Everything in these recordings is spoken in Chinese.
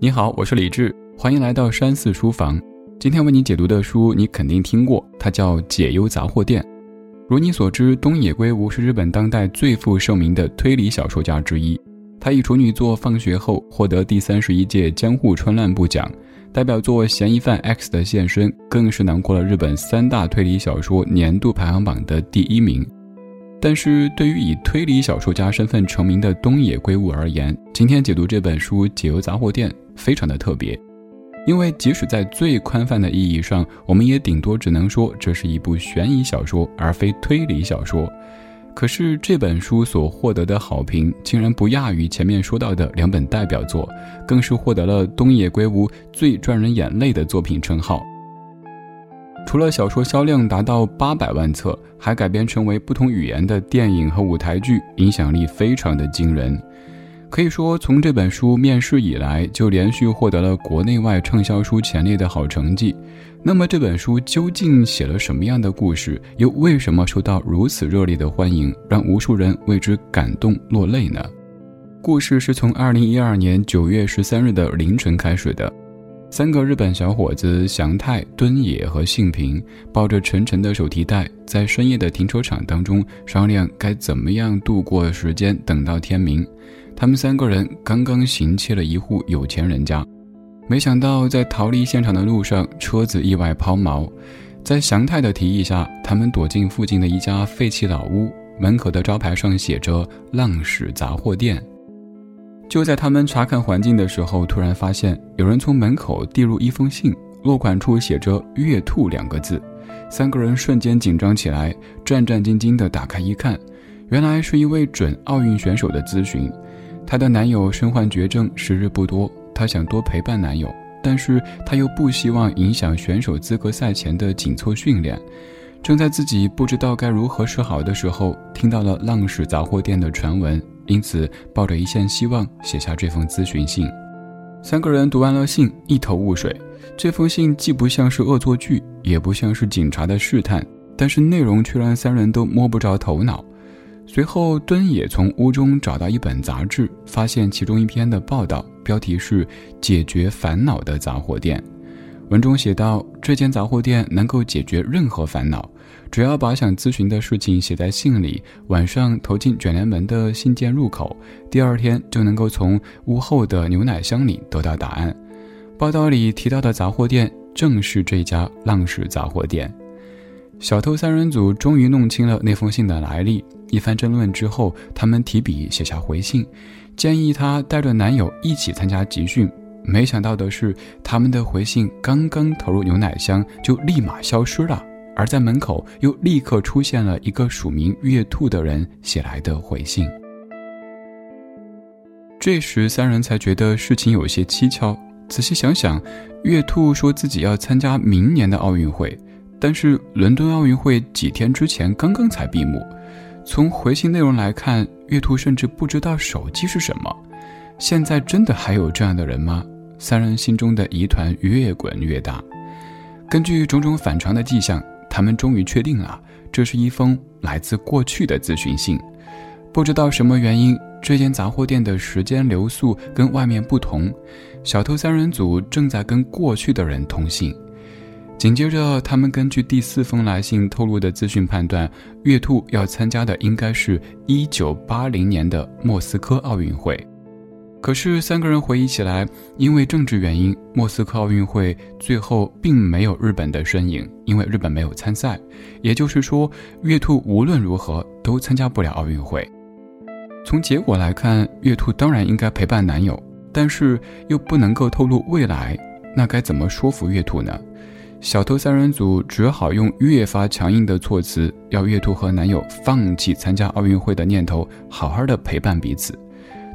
你好，我是李志，欢迎来到山寺书房。今天为你解读的书，你肯定听过，它叫《解忧杂货店》。如你所知，东野圭吾是日本当代最负盛名的推理小说家之一。他以处女作《放学后》获得第三十一届江户川乱步奖，代表作《嫌疑犯 X 的现身》更是囊括了日本三大推理小说年度排行榜的第一名。但是对于以推理小说家身份成名的东野圭吾而言，今天解读这本书《解忧杂货店》非常的特别。因为即使在最宽泛的意义上，我们也顶多只能说这是一部悬疑小说，而非推理小说。可是这本书所获得的好评，竟然不亚于前面说到的两本代表作，更是获得了东野圭吾最赚人眼泪的作品称号。除了小说销量达到八百万册，还改编成为不同语言的电影和舞台剧，影响力非常的惊人。可以说，从这本书面世以来，就连续获得了国内外畅销书前列的好成绩。那么，这本书究竟写了什么样的故事？又为什么受到如此热烈的欢迎，让无数人为之感动落泪呢？故事是从二零一二年九月十三日的凌晨开始的。三个日本小伙子祥太、敦野和幸平抱着沉沉的手提袋，在深夜的停车场当中商量该怎么样度过时间，等到天明。他们三个人刚刚行窃了一户有钱人家，没想到在逃离现场的路上，车子意外抛锚。在祥太的提议下，他们躲进附近的一家废弃老屋，门口的招牌上写着“浪矢杂货店”。就在他们查看环境的时候，突然发现有人从门口递入一封信，落款处写着“月兔”两个字。三个人瞬间紧张起来，战战兢兢地打开一看，原来是一位准奥运选手的咨询。她的男友身患绝症，时日不多，她想多陪伴男友，但是她又不希望影响选手资格赛前的紧凑训练。正在自己不知道该如何是好的时候，听到了浪矢杂货店的传闻。因此，抱着一线希望写下这封咨询信。三个人读完了信，一头雾水。这封信既不像是恶作剧，也不像是警察的试探，但是内容却让三人都摸不着头脑。随后，敦也从屋中找到一本杂志，发现其中一篇的报道，标题是《解决烦恼的杂货店》。文中写道：“这间杂货店能够解决任何烦恼。”只要把想咨询的事情写在信里，晚上投进卷帘门的信件入口，第二天就能够从屋后的牛奶箱里得到答案。报道里提到的杂货店正是这家浪矢杂货店。小偷三人组终于弄清了那封信的来历。一番争论之后，他们提笔写下回信，建议他带着男友一起参加集训。没想到的是，他们的回信刚刚投入牛奶箱，就立马消失了。而在门口又立刻出现了一个署名月兔的人写来的回信。这时三人才觉得事情有些蹊跷。仔细想想，月兔说自己要参加明年的奥运会，但是伦敦奥运会几天之前刚刚才闭幕。从回信内容来看，月兔甚至不知道手机是什么。现在真的还有这样的人吗？三人心中的疑团越滚越大。根据种种反常的迹象。他们终于确定了，这是一封来自过去的咨询信。不知道什么原因，这间杂货店的时间流速跟外面不同。小偷三人组正在跟过去的人通信。紧接着，他们根据第四封来信透露的资讯判断，月兔要参加的应该是一九八零年的莫斯科奥运会。可是三个人回忆起来，因为政治原因，莫斯科奥运会最后并没有日本的身影，因为日本没有参赛。也就是说，月兔无论如何都参加不了奥运会。从结果来看，月兔当然应该陪伴男友，但是又不能够透露未来，那该怎么说服月兔呢？小偷三人组只好用越发强硬的措辞，要月兔和男友放弃参加奥运会的念头，好好的陪伴彼此。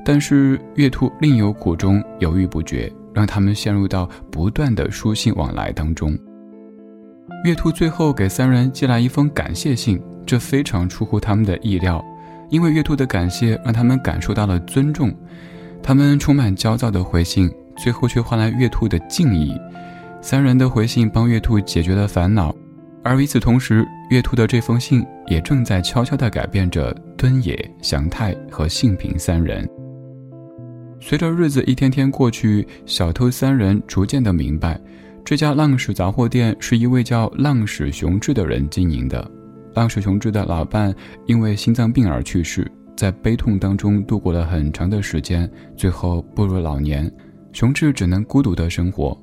但是月兔另有苦衷，犹豫不决，让他们陷入到不断的书信往来当中。月兔最后给三人寄来一封感谢信，这非常出乎他们的意料，因为月兔的感谢让他们感受到了尊重。他们充满焦躁的回信，最后却换来月兔的敬意。三人的回信帮月兔解决了烦恼，而与此同时，月兔的这封信也正在悄悄地改变着。敦野、祥太和幸平三人。随着日子一天天过去，小偷三人逐渐的明白，这家浪矢杂货店是一位叫浪矢雄志的人经营的。浪矢雄志的老伴因为心脏病而去世，在悲痛当中度过了很长的时间，最后步入老年，雄志只能孤独的生活。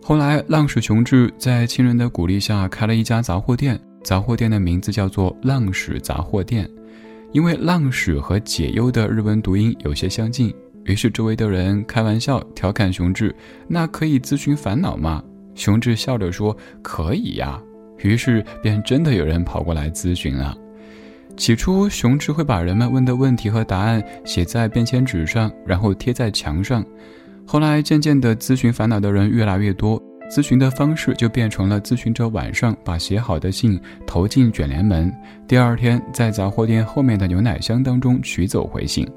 后来，浪矢雄志在亲人的鼓励下开了一家杂货店，杂货店的名字叫做浪矢杂货店，因为浪矢和解忧的日文读音有些相近。于是周围的人开玩笑调侃熊志：“那可以咨询烦恼吗？”熊志笑着说：“可以呀。”于是便真的有人跑过来咨询了。起初，熊志会把人们问的问题和答案写在便签纸上，然后贴在墙上。后来，渐渐的，咨询烦恼的人越来越多，咨询的方式就变成了咨询者晚上把写好的信投进卷帘门，第二天在杂货店后面的牛奶箱当中取走回信。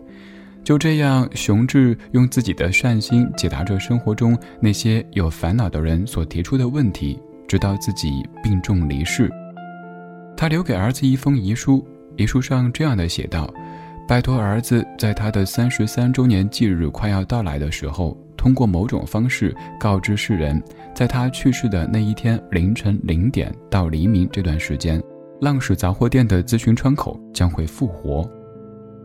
就这样，熊志用自己的善心解答着生活中那些有烦恼的人所提出的问题，直到自己病重离世。他留给儿子一封遗书，遗书上这样的写道：“拜托儿子，在他的三十三周年忌日快要到来的时候，通过某种方式告知世人，在他去世的那一天凌晨零点到黎明这段时间，浪矢杂货店的咨询窗口将会复活，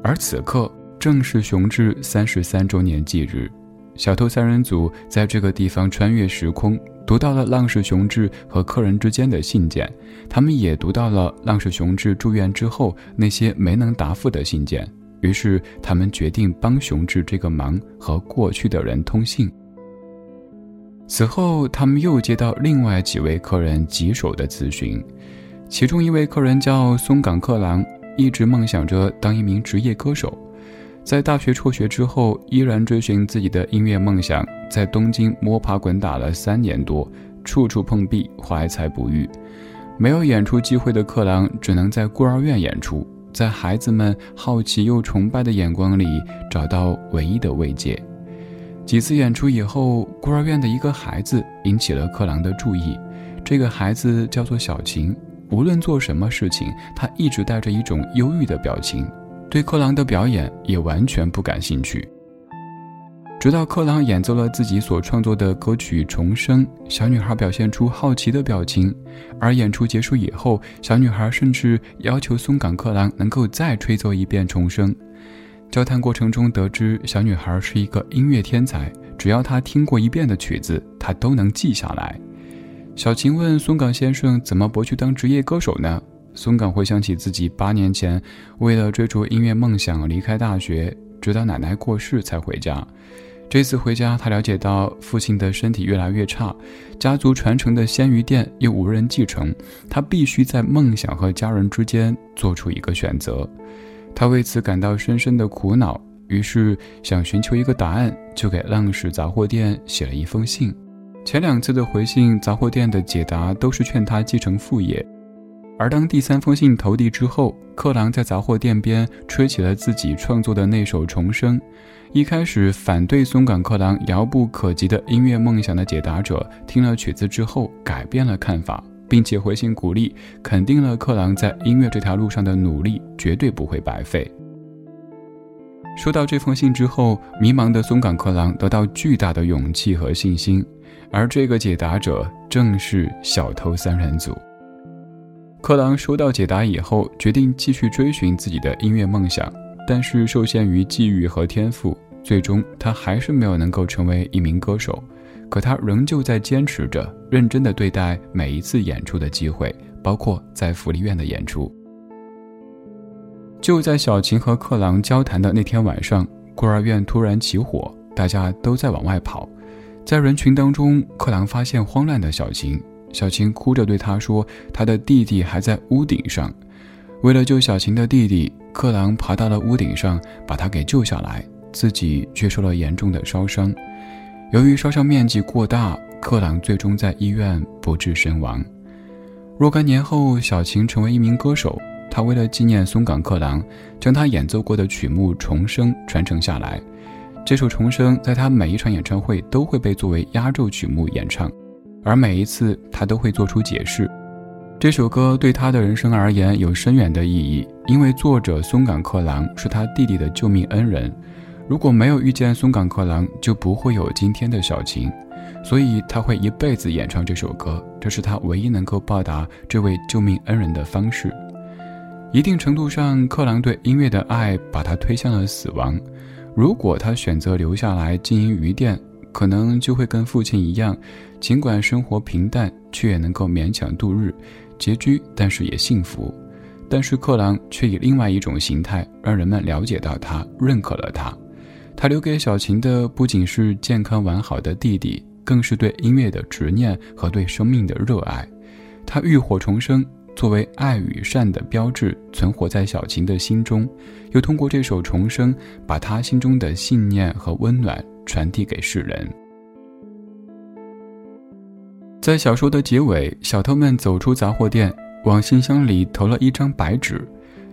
而此刻。”正是雄志三十三周年忌日，小偷三人组在这个地方穿越时空，读到了浪矢雄志和客人之间的信件，他们也读到了浪矢雄志住院之后那些没能答复的信件，于是他们决定帮雄志这个忙，和过去的人通信。此后，他们又接到另外几位客人棘手的咨询，其中一位客人叫松冈克郎，一直梦想着当一名职业歌手。在大学辍学之后，依然追寻自己的音乐梦想，在东京摸爬滚打了三年多，处处碰壁，怀才不遇。没有演出机会的克朗，只能在孤儿院演出，在孩子们好奇又崇拜的眼光里，找到唯一的慰藉。几次演出以后，孤儿院的一个孩子引起了克朗的注意。这个孩子叫做小晴，无论做什么事情，他一直带着一种忧郁的表情。对克朗的表演也完全不感兴趣。直到克朗演奏了自己所创作的歌曲《重生》，小女孩表现出好奇的表情。而演出结束以后，小女孩甚至要求松冈克朗能够再吹奏一遍《重生》。交谈过程中得知，小女孩是一个音乐天才，只要她听过一遍的曲子，她都能记下来。小晴问松冈先生：“怎么不去当职业歌手呢？”松冈回想起自己八年前为了追逐音乐梦想离开大学，直到奶奶过世才回家。这次回家，他了解到父亲的身体越来越差，家族传承的鲜鱼店又无人继承，他必须在梦想和家人之间做出一个选择。他为此感到深深的苦恼，于是想寻求一个答案，就给浪矢杂货店写了一封信。前两次的回信，杂货店的解答都是劝他继承父业。而当第三封信投递之后，克朗在杂货店边吹起了自己创作的那首《重生》。一开始反对松冈克朗遥不可及的音乐梦想的解答者，听了曲子之后改变了看法，并且回信鼓励，肯定了克朗在音乐这条路上的努力绝对不会白费。收到这封信之后，迷茫的松冈克朗得到巨大的勇气和信心，而这个解答者正是小偷三人组。克朗收到解答以后，决定继续追寻自己的音乐梦想，但是受限于际遇和天赋，最终他还是没有能够成为一名歌手。可他仍旧在坚持着，认真的对待每一次演出的机会，包括在福利院的演出。就在小琴和克朗交谈的那天晚上，孤儿院突然起火，大家都在往外跑，在人群当中，克朗发现慌乱的小琴。小晴哭着对他说：“他的弟弟还在屋顶上。”为了救小晴的弟弟，克郎爬到了屋顶上，把他给救下来，自己却受了严重的烧伤。由于烧伤面积过大，克郎最终在医院不治身亡。若干年后，小晴成为一名歌手。他为了纪念松冈克郎，将他演奏过的曲目《重生》传承下来。这首《重生》在他每一场演唱会都会被作为压轴曲目演唱。而每一次，他都会做出解释。这首歌对他的人生而言有深远的意义。因为作者松冈克郎是他弟弟的救命恩人，如果没有遇见松冈克郎，就不会有今天的小晴，所以他会一辈子演唱这首歌，这是他唯一能够报答这位救命恩人的方式。一定程度上，克郎对音乐的爱把他推向了死亡。如果他选择留下来经营鱼店，可能就会跟父亲一样，尽管生活平淡，却也能够勉强度日，拮据，但是也幸福。但是克朗却以另外一种形态，让人们了解到他，认可了他。他留给小琴的不仅是健康完好的弟弟，更是对音乐的执念和对生命的热爱。他浴火重生，作为爱与善的标志，存活在小琴的心中，又通过这首重生，把他心中的信念和温暖传递给世人。在小说的结尾，小偷们走出杂货店。往信箱里投了一张白纸，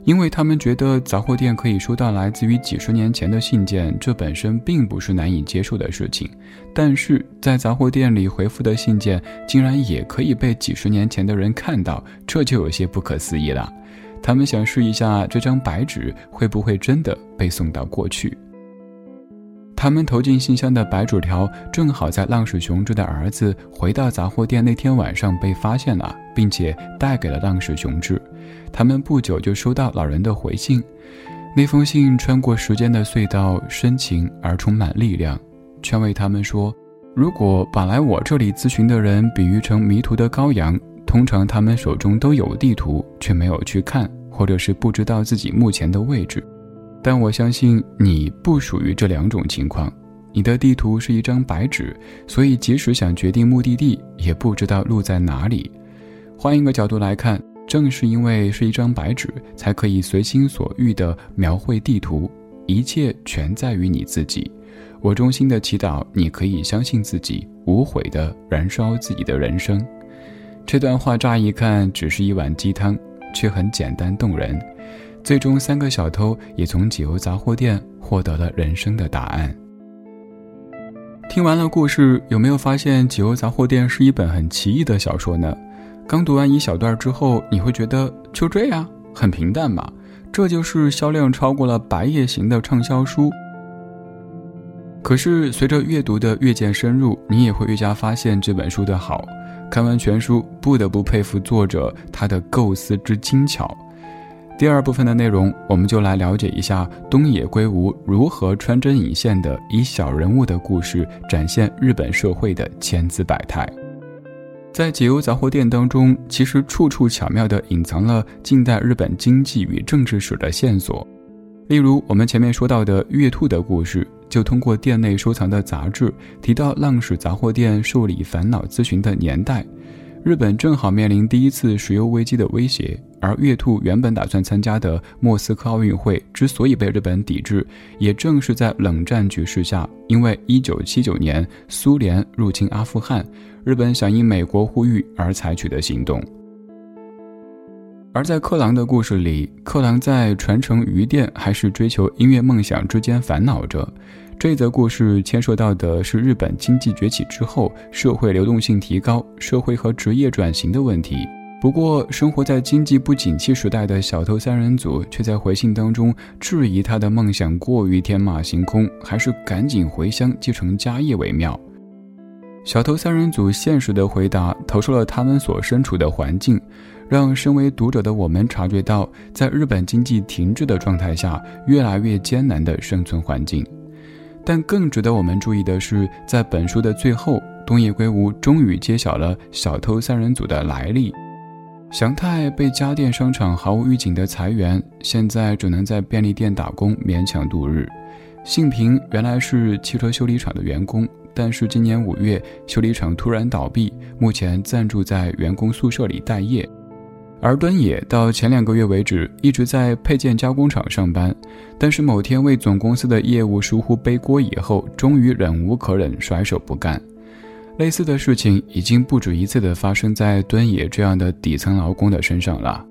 因为他们觉得杂货店可以收到来自于几十年前的信件，这本身并不是难以接受的事情。但是在杂货店里回复的信件，竟然也可以被几十年前的人看到，这就有些不可思议了。他们想试一下这张白纸会不会真的被送到过去。他们投进信箱的白纸条，正好在浪矢雄志的儿子回到杂货店那天晚上被发现了，并且带给了浪矢雄志。他们不久就收到老人的回信，那封信穿过时间的隧道，深情而充满力量，劝慰他们说：如果把来我这里咨询的人比喻成迷途的羔羊，通常他们手中都有地图，却没有去看，或者是不知道自己目前的位置。但我相信你不属于这两种情况，你的地图是一张白纸，所以即使想决定目的地，也不知道路在哪里。换一个角度来看，正是因为是一张白纸，才可以随心所欲地描绘地图，一切全在于你自己。我衷心的祈祷，你可以相信自己，无悔地燃烧自己的人生。这段话乍一看只是一碗鸡汤，却很简单动人。最终，三个小偷也从解忧杂货店获得了人生的答案。听完了故事，有没有发现《解忧杂货店》是一本很奇异的小说呢？刚读完一小段之后，你会觉得就这样，很平淡嘛？这就是销量超过了《白夜行》的畅销书。可是随着阅读的越渐深入，你也会越加发现这本书的好。看完全书，不得不佩服作者他的构思之精巧。第二部分的内容，我们就来了解一下东野圭吾如何穿针引线的以小人物的故事展现日本社会的千姿百态。在解忧杂货店当中，其实处处巧妙地隐藏了近代日本经济与政治史的线索。例如，我们前面说到的月兔的故事，就通过店内收藏的杂志提到浪矢杂货店受理烦恼咨询的年代。日本正好面临第一次石油危机的威胁，而月兔原本打算参加的莫斯科奥运会之所以被日本抵制，也正是在冷战局势下，因为1979年苏联入侵阿富汗，日本响应美国呼吁而采取的行动。而在克郎的故事里，克郎在传承鱼店还是追求音乐梦想之间烦恼着。这则故事牵涉到的是日本经济崛起之后，社会流动性提高、社会和职业转型的问题。不过，生活在经济不景气时代的小偷三人组却在回信当中质疑他的梦想过于天马行空，还是赶紧回乡继承家业为妙。小偷三人组现实的回答投出了他们所身处的环境，让身为读者的我们察觉到，在日本经济停滞的状态下，越来越艰难的生存环境。但更值得我们注意的是，在本书的最后，东野圭吾终于揭晓了小偷三人组的来历。祥太被家电商场毫无预警的裁员，现在只能在便利店打工勉强度日。幸平原来是汽车修理厂的员工，但是今年五月修理厂突然倒闭，目前暂住在员工宿舍里待业。而敦也到前两个月为止一直在配件加工厂上班，但是某天为总公司的业务疏忽背锅以后，终于忍无可忍，甩手不干。类似的事情已经不止一次的发生在敦也这样的底层劳工的身上了。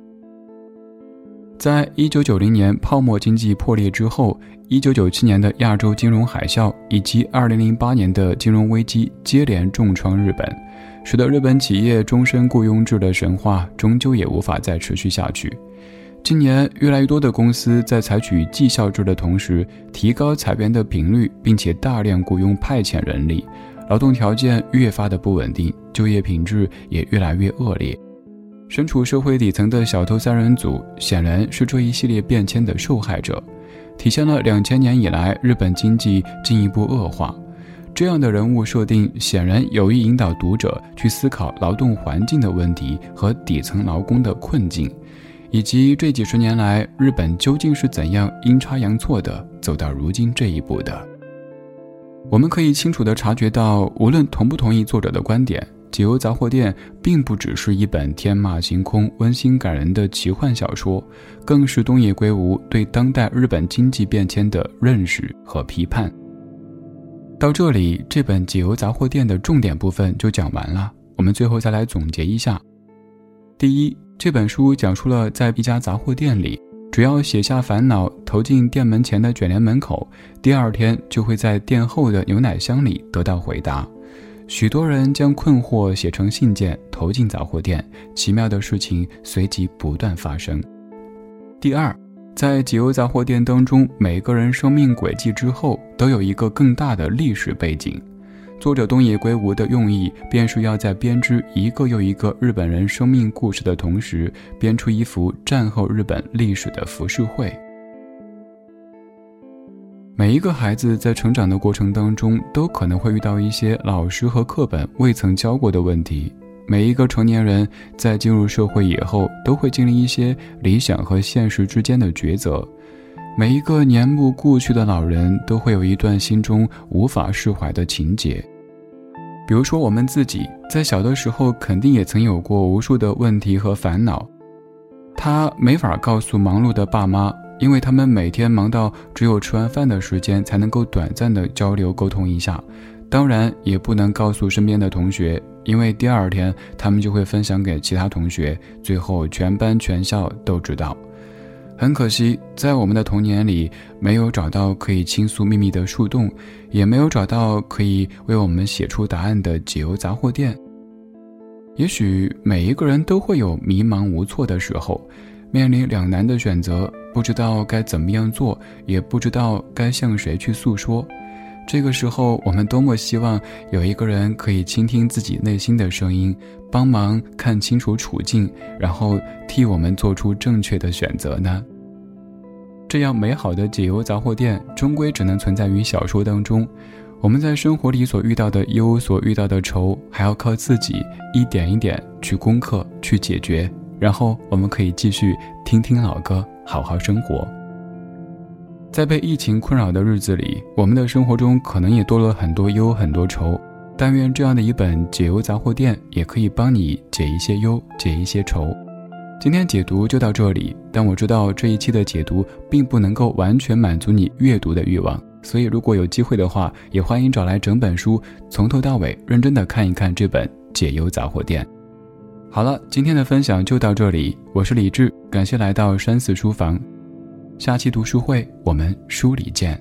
在一九九零年泡沫经济破裂之后，一九九七年的亚洲金融海啸以及二零零八年的金融危机接连重创日本。使得日本企业终身雇佣制的神话终究也无法再持续下去。今年越来越多的公司在采取绩效制的同时，提高裁员的频率，并且大量雇佣派遣人力，劳动条件越发的不稳定，就业品质也越来越恶劣。身处社会底层的小偷三人组，显然是这一系列变迁的受害者，体现了两千年以来日本经济进一步恶化。这样的人物设定，显然有意引导读者去思考劳动环境的问题和底层劳工的困境。以及这几十年来，日本究竟是怎样阴差阳错的走到如今这一步的？我们可以清楚地察觉到，无论同不同意作者的观点，《解忧杂货店》并不只是一本天马行空、温馨感人的奇幻小说，更是东野圭吾对当代日本经济变迁的认识和批判。到这里，这本《解忧杂货店》的重点部分就讲完了。我们最后再来总结一下：第一。这本书讲述了在一家杂货店里，只要写下烦恼，投进店门前的卷帘门口，第二天就会在店后的牛奶箱里得到回答。许多人将困惑写成信件，投进杂货店，奇妙的事情随即不断发生。第二，在解忧杂货店当中，每个人生命轨迹之后都有一个更大的历史背景。作者东野圭吾的用意，便是要在编织一个又一个日本人生命故事的同时，编出一幅战后日本历史的浮世绘。每一个孩子在成长的过程当中，都可能会遇到一些老师和课本未曾教过的问题；每一个成年人在进入社会以后，都会经历一些理想和现实之间的抉择。每一个年暮故去的老人，都会有一段心中无法释怀的情节。比如说，我们自己在小的时候，肯定也曾有过无数的问题和烦恼。他没法告诉忙碌的爸妈，因为他们每天忙到只有吃完饭的时间才能够短暂的交流沟通一下。当然，也不能告诉身边的同学，因为第二天他们就会分享给其他同学，最后全班全校都知道。很可惜，在我们的童年里，没有找到可以倾诉秘密的树洞，也没有找到可以为我们写出答案的解忧杂货店。也许每一个人都会有迷茫无措的时候，面临两难的选择，不知道该怎么样做，也不知道该向谁去诉说。这个时候，我们多么希望有一个人可以倾听自己内心的声音，帮忙看清楚处境，然后替我们做出正确的选择呢？这样美好的解忧杂货店，终归只能存在于小说当中。我们在生活里所遇到的忧，所遇到的愁，还要靠自己一点一点去攻克、去解决。然后，我们可以继续听听老歌，好好生活。在被疫情困扰的日子里，我们的生活中可能也多了很多忧、很多愁。但愿这样的一本解忧杂货店，也可以帮你解一些忧、解一些愁。今天解读就到这里，但我知道这一期的解读并不能够完全满足你阅读的欲望，所以如果有机会的话，也欢迎找来整本书，从头到尾认真的看一看这本解忧杂货店。好了，今天的分享就到这里，我是李志，感谢来到山寺书房。下期读书会，我们书里见。